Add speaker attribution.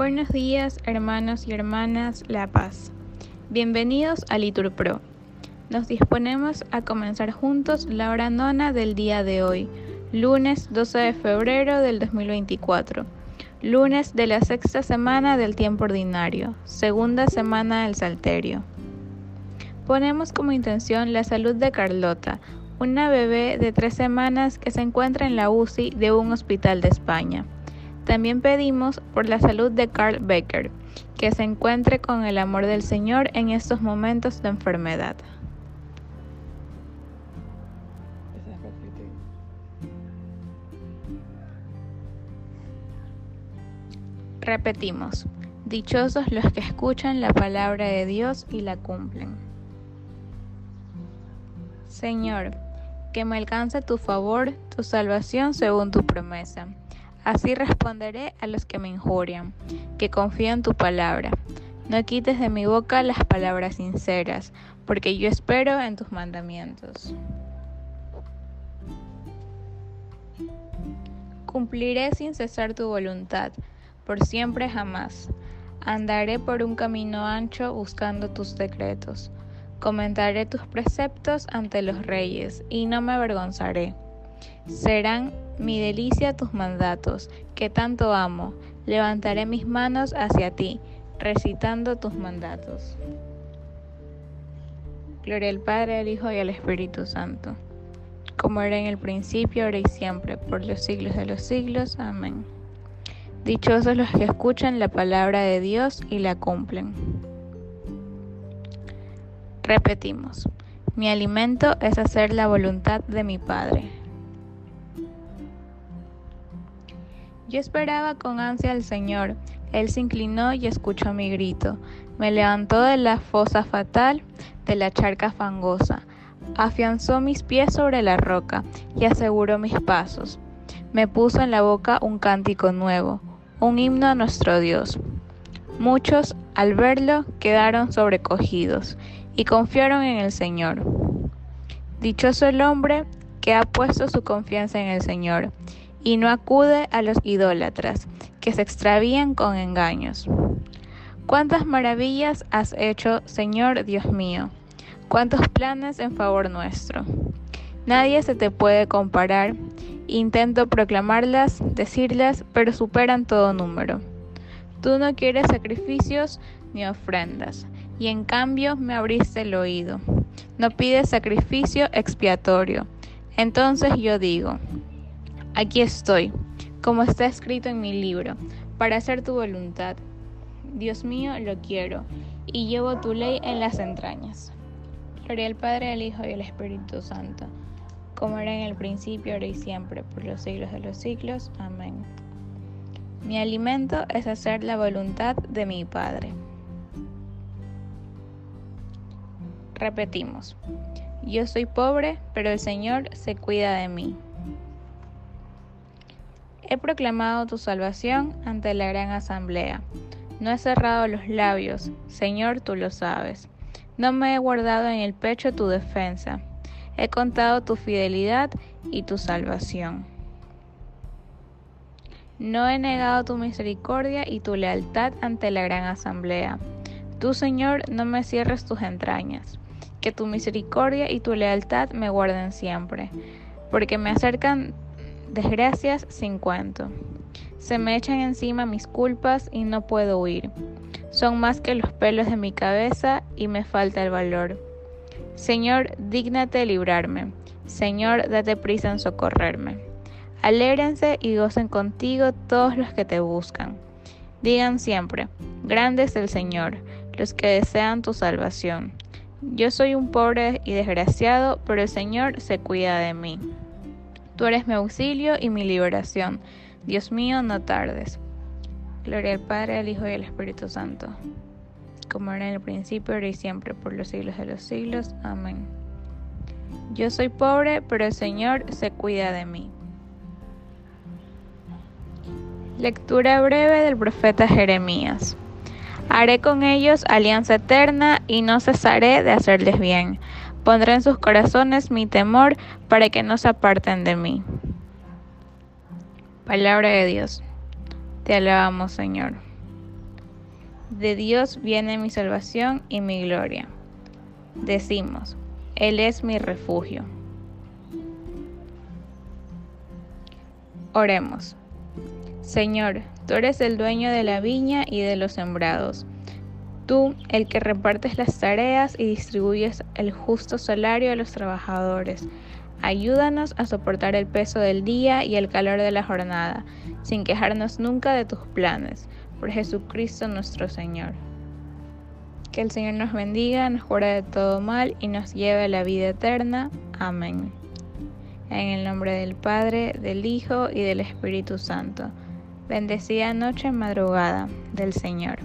Speaker 1: Buenos días, hermanos y hermanas La Paz. Bienvenidos a Litur Pro. Nos disponemos a comenzar juntos la hora nona del día de hoy, lunes 12 de febrero del 2024, lunes de la sexta semana del tiempo ordinario, segunda semana del Salterio. Ponemos como intención la salud de Carlota, una bebé de tres semanas que se encuentra en la UCI de un hospital de España. También pedimos por la salud de Carl Becker, que se encuentre con el amor del Señor en estos momentos de enfermedad. Repetimos, dichosos los que escuchan la palabra de Dios y la cumplen. Señor, que me alcance tu favor, tu salvación según tu promesa. Así responderé a los que me injurian, que confío en tu palabra. No quites de mi boca las palabras sinceras, porque yo espero en tus mandamientos. Cumpliré sin cesar tu voluntad, por siempre jamás. Andaré por un camino ancho buscando tus decretos Comentaré tus preceptos ante los reyes y no me avergonzaré. Serán mi delicia tus mandatos, que tanto amo. Levantaré mis manos hacia ti, recitando tus mandatos. Gloria al Padre, al Hijo y al Espíritu Santo, como era en el principio, ahora y siempre, por los siglos de los siglos. Amén. Dichosos los que escuchan la palabra de Dios y la cumplen. Repetimos, mi alimento es hacer la voluntad de mi Padre. Yo esperaba con ansia al Señor. Él se inclinó y escuchó mi grito. Me levantó de la fosa fatal, de la charca fangosa. Afianzó mis pies sobre la roca y aseguró mis pasos. Me puso en la boca un cántico nuevo, un himno a nuestro Dios. Muchos, al verlo, quedaron sobrecogidos y confiaron en el Señor. Dichoso el hombre que ha puesto su confianza en el Señor y no acude a los idólatras que se extravían con engaños. Cuántas maravillas has hecho, Señor Dios mío, cuántos planes en favor nuestro. Nadie se te puede comparar. Intento proclamarlas, decirlas, pero superan todo número. Tú no quieres sacrificios ni ofrendas, y en cambio me abriste el oído. No pides sacrificio expiatorio. Entonces yo digo, aquí estoy, como está escrito en mi libro, para hacer tu voluntad. Dios mío, lo quiero, y llevo tu ley en las entrañas. Gloria al Padre, al Hijo y al Espíritu Santo, como era en el principio, ahora y siempre, por los siglos de los siglos. Amén. Mi alimento es hacer la voluntad de mi Padre. Repetimos, yo soy pobre, pero el Señor se cuida de mí. He proclamado tu salvación ante la gran asamblea. No he cerrado los labios, Señor, tú lo sabes. No me he guardado en el pecho tu defensa. He contado tu fidelidad y tu salvación. No he negado tu misericordia y tu lealtad ante la gran asamblea. Tú, Señor, no me cierres tus entrañas que tu misericordia y tu lealtad me guarden siempre, porque me acercan desgracias sin cuento. Se me echan encima mis culpas y no puedo huir. Son más que los pelos de mi cabeza y me falta el valor. Señor, dígnate librarme. Señor, date prisa en socorrerme. Alégrense y gocen contigo todos los que te buscan. Digan siempre, grande es el Señor, los que desean tu salvación. Yo soy un pobre y desgraciado, pero el Señor se cuida de mí. Tú eres mi auxilio y mi liberación. Dios mío, no tardes. Gloria al Padre, al Hijo y al Espíritu Santo, como era en el principio, ahora y siempre, por los siglos de los siglos. Amén. Yo soy pobre, pero el Señor se cuida de mí. Lectura breve del profeta Jeremías. Haré con ellos alianza eterna y no cesaré de hacerles bien. Pondré en sus corazones mi temor para que no se aparten de mí. Palabra de Dios. Te alabamos, Señor. De Dios viene mi salvación y mi gloria. Decimos, Él es mi refugio. Oremos. Señor, tú eres el dueño de la viña y de los sembrados. Tú, el que repartes las tareas y distribuyes el justo salario a los trabajadores. Ayúdanos a soportar el peso del día y el calor de la jornada, sin quejarnos nunca de tus planes. Por Jesucristo nuestro Señor. Que el Señor nos bendiga, nos cura de todo mal y nos lleve a la vida eterna. Amén. En el nombre del Padre, del Hijo y del Espíritu Santo. Bendecida noche madrugada del Señor.